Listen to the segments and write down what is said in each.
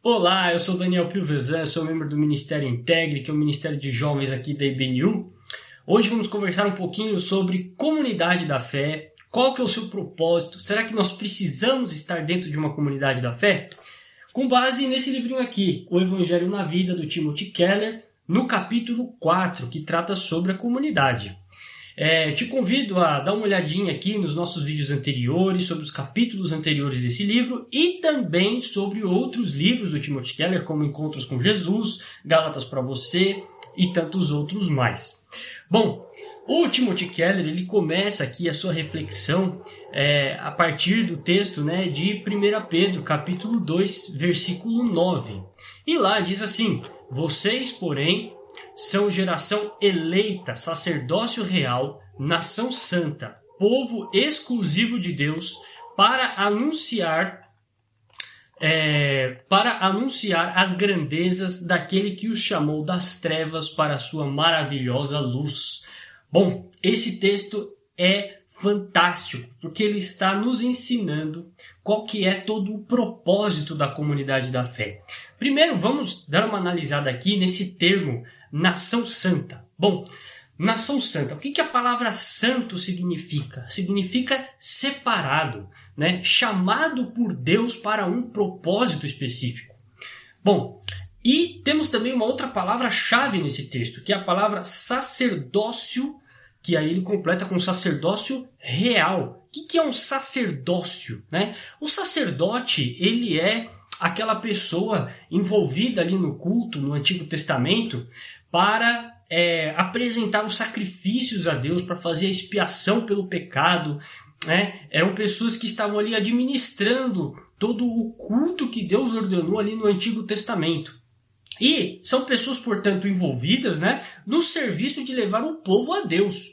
Olá, eu sou Daniel Pilvezan, sou membro do Ministério Integre, que é o Ministério de Jovens aqui da IBNU. Hoje vamos conversar um pouquinho sobre comunidade da fé, qual que é o seu propósito, será que nós precisamos estar dentro de uma comunidade da fé? Com base nesse livrinho aqui, O Evangelho na Vida, do Timothy Keller, no capítulo 4, que trata sobre a comunidade. É, te convido a dar uma olhadinha aqui nos nossos vídeos anteriores, sobre os capítulos anteriores desse livro e também sobre outros livros do Timothy Keller, como Encontros com Jesus, Gálatas para Você e tantos outros mais. Bom, o Timothy Keller ele começa aqui a sua reflexão é, a partir do texto né, de 1 Pedro, capítulo 2, versículo 9. E lá diz assim: Vocês, porém, são geração eleita, sacerdócio real, nação santa, povo exclusivo de Deus, para anunciar é, para anunciar as grandezas daquele que os chamou das trevas para a sua maravilhosa luz. Bom, esse texto é fantástico, porque ele está nos ensinando qual que é todo o propósito da comunidade da fé. Primeiro, vamos dar uma analisada aqui nesse termo nação santa. Bom, nação santa, o que, que a palavra santo significa? Significa separado, né? chamado por Deus para um propósito específico. Bom, e temos também uma outra palavra-chave nesse texto, que é a palavra sacerdócio, que aí ele completa com sacerdócio real. O que, que é um sacerdócio? Né? O sacerdote, ele é aquela pessoa envolvida ali no culto, no Antigo Testamento, para é, apresentar os sacrifícios a Deus, para fazer a expiação pelo pecado. Né? Eram pessoas que estavam ali administrando todo o culto que Deus ordenou ali no Antigo Testamento. E são pessoas, portanto, envolvidas né, no serviço de levar o povo a Deus.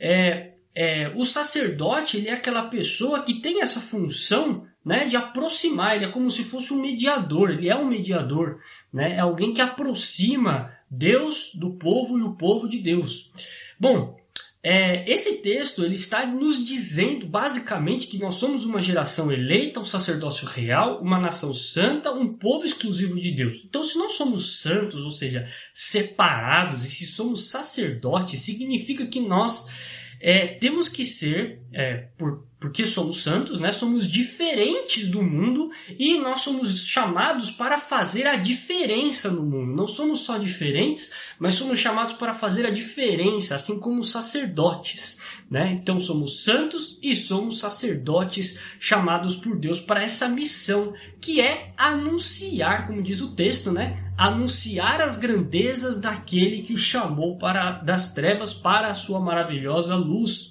É, é, o sacerdote ele é aquela pessoa que tem essa função né, de aproximar, ele é como se fosse um mediador, ele é um mediador, né, é alguém que aproxima Deus do povo e o povo de Deus. Bom, é, esse texto ele está nos dizendo basicamente que nós somos uma geração eleita, um sacerdócio real, uma nação santa, um povo exclusivo de Deus. Então, se nós somos santos, ou seja, separados, e se somos sacerdotes, significa que nós é, temos que ser, é, por, porque somos santos, né? Somos diferentes do mundo e nós somos chamados para fazer a diferença no mundo. Não somos só diferentes, mas somos chamados para fazer a diferença, assim como sacerdotes, né? Então somos santos e somos sacerdotes chamados por Deus para essa missão, que é anunciar, como diz o texto, né? Anunciar as grandezas daquele que o chamou para das trevas para a sua maravilhosa luz.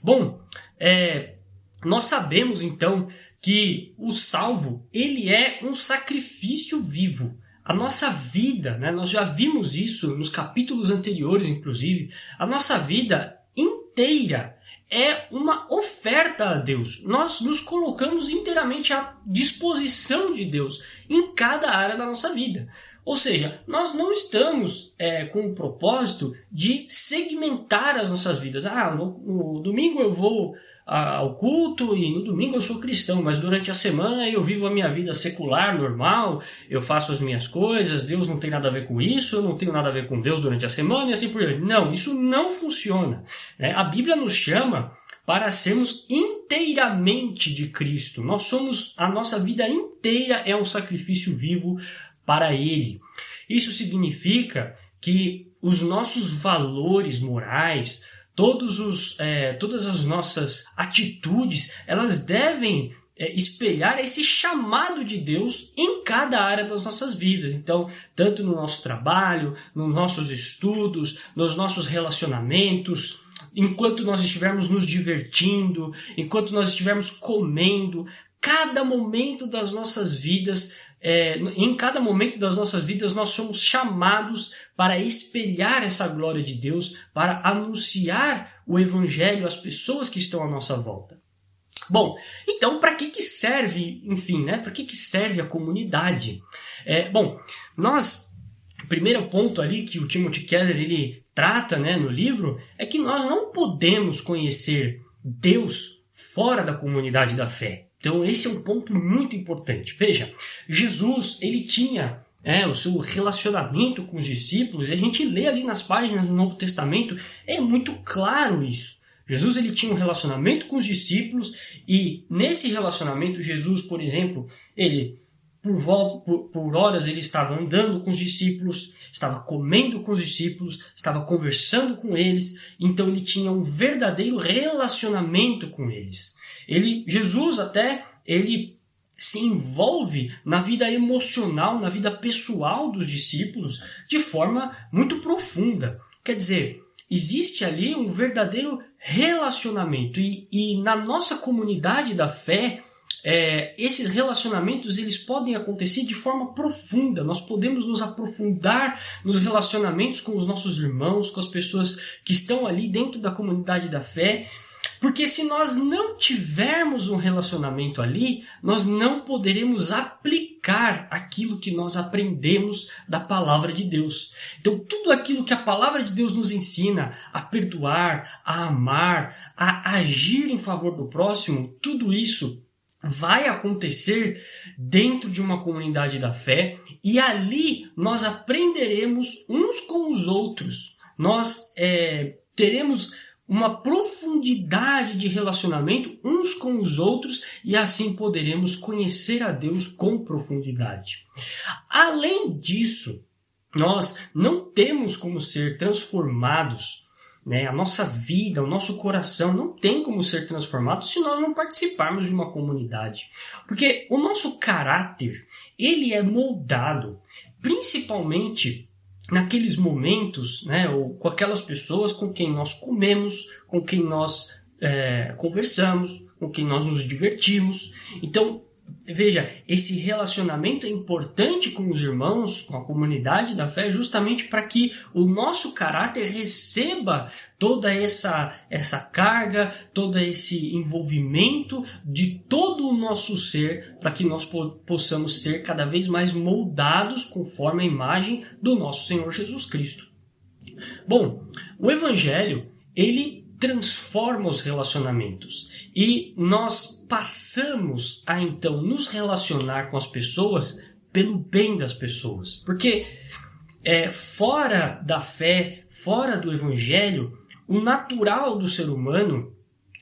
Bom, é, nós sabemos então que o salvo ele é um sacrifício vivo. A nossa vida, né, nós já vimos isso nos capítulos anteriores, inclusive, a nossa vida inteira é uma oferta a Deus. Nós nos colocamos inteiramente à disposição de Deus em cada área da nossa vida. Ou seja, nós não estamos é, com o propósito de segmentar as nossas vidas. Ah, no, no domingo eu vou ao culto e no domingo eu sou cristão, mas durante a semana eu vivo a minha vida secular, normal, eu faço as minhas coisas, Deus não tem nada a ver com isso, eu não tenho nada a ver com Deus durante a semana e assim por diante. Não, isso não funciona. Né? A Bíblia nos chama para sermos inteiramente de Cristo. Nós somos, a nossa vida inteira é um sacrifício vivo para Ele. Isso significa que os nossos valores morais, todos os, é, todas as nossas atitudes, elas devem é, espelhar esse chamado de Deus em cada área das nossas vidas. Então, tanto no nosso trabalho, nos nossos estudos, nos nossos relacionamentos, enquanto nós estivermos nos divertindo, enquanto nós estivermos comendo, cada momento das nossas vidas é, em cada momento das nossas vidas, nós somos chamados para espelhar essa glória de Deus, para anunciar o Evangelho às pessoas que estão à nossa volta. Bom, então para que, que serve, enfim, né? Para que, que serve a comunidade? É, bom, nós, primeiro ponto ali que o Timothy Keller ele trata né, no livro é que nós não podemos conhecer Deus fora da comunidade da fé. Então esse é um ponto muito importante. Veja, Jesus ele tinha é, o seu relacionamento com os discípulos, e a gente lê ali nas páginas do Novo Testamento, é muito claro isso. Jesus ele tinha um relacionamento com os discípulos e nesse relacionamento Jesus, por exemplo, ele por, volta, por, por horas ele estava andando com os discípulos, estava comendo com os discípulos, estava conversando com eles, então ele tinha um verdadeiro relacionamento com eles. Ele, Jesus até, ele se envolve na vida emocional, na vida pessoal dos discípulos de forma muito profunda. Quer dizer, existe ali um verdadeiro relacionamento e, e na nossa comunidade da fé é, esses relacionamentos eles podem acontecer de forma profunda. Nós podemos nos aprofundar nos relacionamentos com os nossos irmãos, com as pessoas que estão ali dentro da comunidade da fé. Porque se nós não tivermos um relacionamento ali, nós não poderemos aplicar aquilo que nós aprendemos da palavra de Deus. Então, tudo aquilo que a palavra de Deus nos ensina a perdoar, a amar, a agir em favor do próximo, tudo isso vai acontecer dentro de uma comunidade da fé e ali nós aprenderemos uns com os outros. Nós é, teremos uma profundidade de relacionamento uns com os outros e assim poderemos conhecer a Deus com profundidade. Além disso, nós não temos como ser transformados né? A nossa vida, o nosso coração não tem como ser transformado se nós não participarmos de uma comunidade. Porque o nosso caráter, ele é moldado principalmente naqueles momentos, né, ou com aquelas pessoas com quem nós comemos, com quem nós é, conversamos, com quem nós nos divertimos. Então, veja, esse relacionamento é importante com os irmãos, com a comunidade da fé, justamente para que o nosso caráter receba toda essa, essa carga, todo esse envolvimento de todo o nosso ser, para que nós possamos ser cada vez mais moldados conforme a imagem do nosso Senhor Jesus Cristo. Bom, o Evangelho, ele transforma os relacionamentos e nós passamos a então nos relacionar com as pessoas pelo bem das pessoas, porque é, fora da fé, fora do evangelho, o natural do ser humano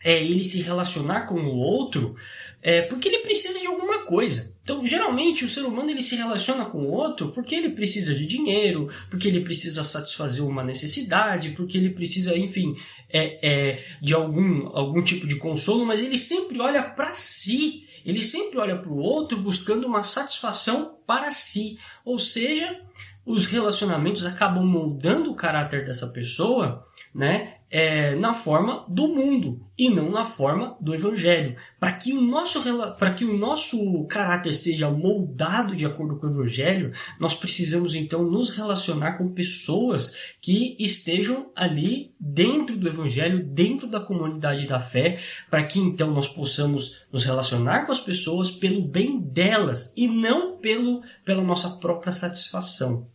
é ele se relacionar com o outro é, porque ele precisa de alguma coisa. Então, geralmente, o ser humano ele se relaciona com o outro porque ele precisa de dinheiro, porque ele precisa satisfazer uma necessidade, porque ele precisa, enfim, é, é, de algum, algum tipo de consolo, mas ele sempre olha para si. Ele sempre olha para o outro buscando uma satisfação para si. Ou seja, os relacionamentos acabam moldando o caráter dessa pessoa, né? É, na forma do mundo e não na forma do evangelho. Para que o nosso para que o nosso caráter esteja moldado de acordo com o evangelho, nós precisamos então nos relacionar com pessoas que estejam ali dentro do evangelho, dentro da comunidade da fé, para que então nós possamos nos relacionar com as pessoas pelo bem delas e não pelo pela nossa própria satisfação.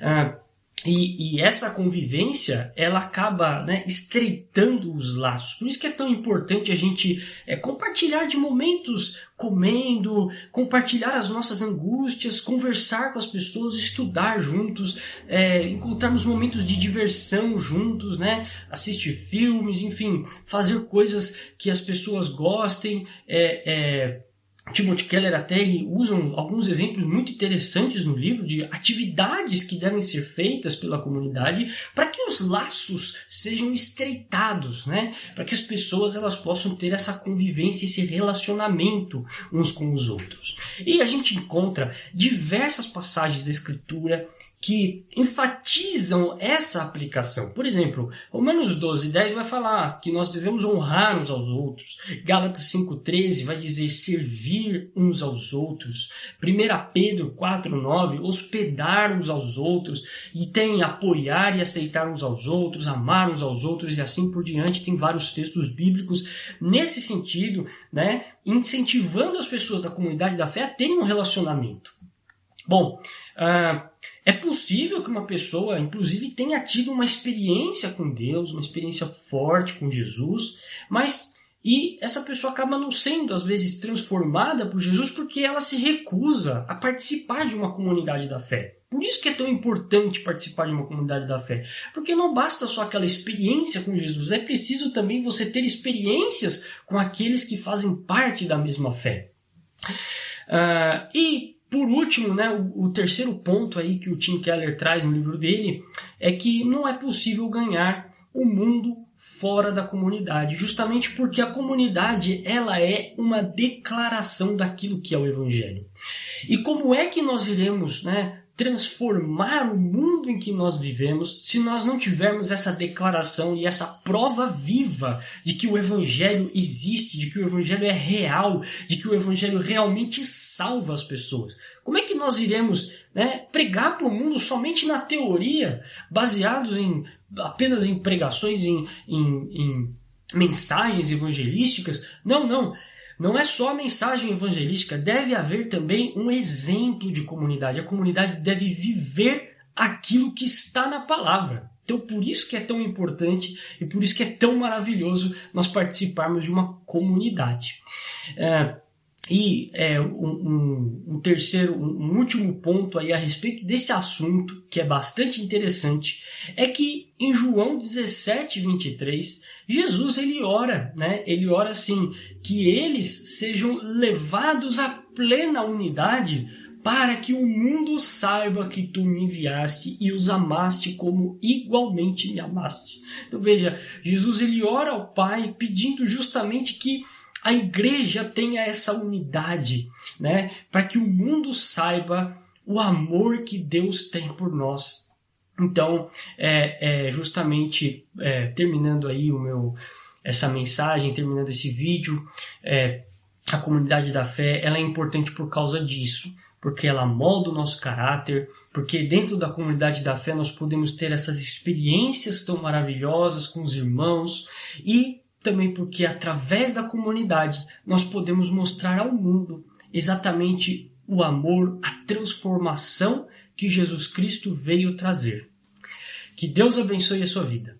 Ah, e, e, essa convivência ela acaba né, estreitando os laços. Por isso que é tão importante a gente é, compartilhar de momentos comendo, compartilhar as nossas angústias, conversar com as pessoas, estudar juntos, é, encontrarmos momentos de diversão juntos, né? assistir filmes, enfim, fazer coisas que as pessoas gostem. É, é, Timothy Keller até usam alguns exemplos muito interessantes no livro de atividades que devem ser feitas pela comunidade para que os laços sejam estreitados, né? Para que as pessoas elas possam ter essa convivência, esse relacionamento uns com os outros. E a gente encontra diversas passagens da escritura que enfatizam essa aplicação. Por exemplo, Romanos 12, 10 vai falar que nós devemos honrar uns aos outros. Gálatas 5,13 vai dizer servir uns aos outros. 1 Pedro 4, 9, hospedar uns aos outros. E tem apoiar e aceitar uns aos outros, amar uns aos outros e assim por diante. Tem vários textos bíblicos nesse sentido, né, incentivando as pessoas da comunidade da fé a terem um relacionamento. Bom, uh, é possível que uma pessoa, inclusive, tenha tido uma experiência com Deus, uma experiência forte com Jesus, mas E essa pessoa acaba não sendo, às vezes, transformada por Jesus porque ela se recusa a participar de uma comunidade da fé. Por isso que é tão importante participar de uma comunidade da fé. Porque não basta só aquela experiência com Jesus, é preciso também você ter experiências com aqueles que fazem parte da mesma fé. Uh, e por último, né, o, o, terceiro ponto aí que o Tim Keller traz no livro dele é que não é possível ganhar o mundo fora da comunidade, justamente porque a comunidade ela é uma declaração daquilo que é o evangelho. E como é que nós iremos, né, transformar o mundo em que nós vivemos se nós não tivermos essa declaração e essa prova viva de que o Evangelho existe, de que o Evangelho é real, de que o Evangelho realmente salva as pessoas. Como é que nós iremos né, pregar para o mundo somente na teoria, baseados em apenas em pregações, em, em, em mensagens evangelísticas? Não, não. Não é só a mensagem evangelística, deve haver também um exemplo de comunidade. A comunidade deve viver aquilo que está na palavra. Então, por isso que é tão importante e por isso que é tão maravilhoso nós participarmos de uma comunidade. É, e é, um, um, um, terceiro, um último ponto aí a respeito desse assunto, que é bastante interessante, é que em João 17, 23, Jesus ele ora, né? Ele ora assim, que eles sejam levados à plena unidade para que o mundo saiba que tu me enviaste e os amaste como igualmente me amaste. Então veja, Jesus ele ora ao Pai pedindo justamente que a igreja tenha essa unidade, né? Para que o mundo saiba o amor que Deus tem por nós. Então, é, é justamente é, terminando aí o meu essa mensagem, terminando esse vídeo, é, a comunidade da fé ela é importante por causa disso, porque ela molda o nosso caráter, porque dentro da comunidade da fé nós podemos ter essas experiências tão maravilhosas com os irmãos e também porque através da comunidade nós podemos mostrar ao mundo exatamente o amor, a transformação que Jesus Cristo veio trazer. Que Deus abençoe a sua vida.